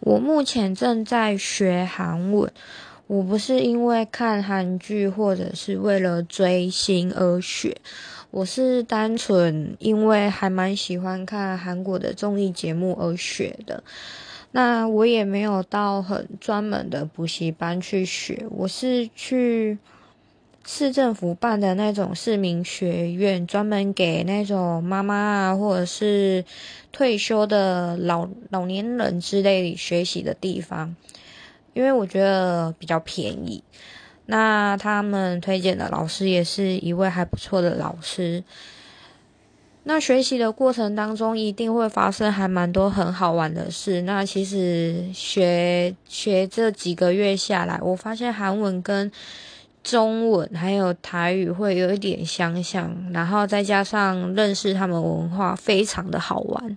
我目前正在学韩文，我不是因为看韩剧或者是为了追星而学，我是单纯因为还蛮喜欢看韩国的综艺节目而学的。那我也没有到很专门的补习班去学，我是去市政府办的那种市民学院，专门给那种妈妈啊，或者是退休的老老年人之类学习的地方，因为我觉得比较便宜。那他们推荐的老师也是一位还不错的老师。那学习的过程当中，一定会发生还蛮多很好玩的事。那其实学学这几个月下来，我发现韩文跟中文还有台语会有一点相像，然后再加上认识他们文化，非常的好玩。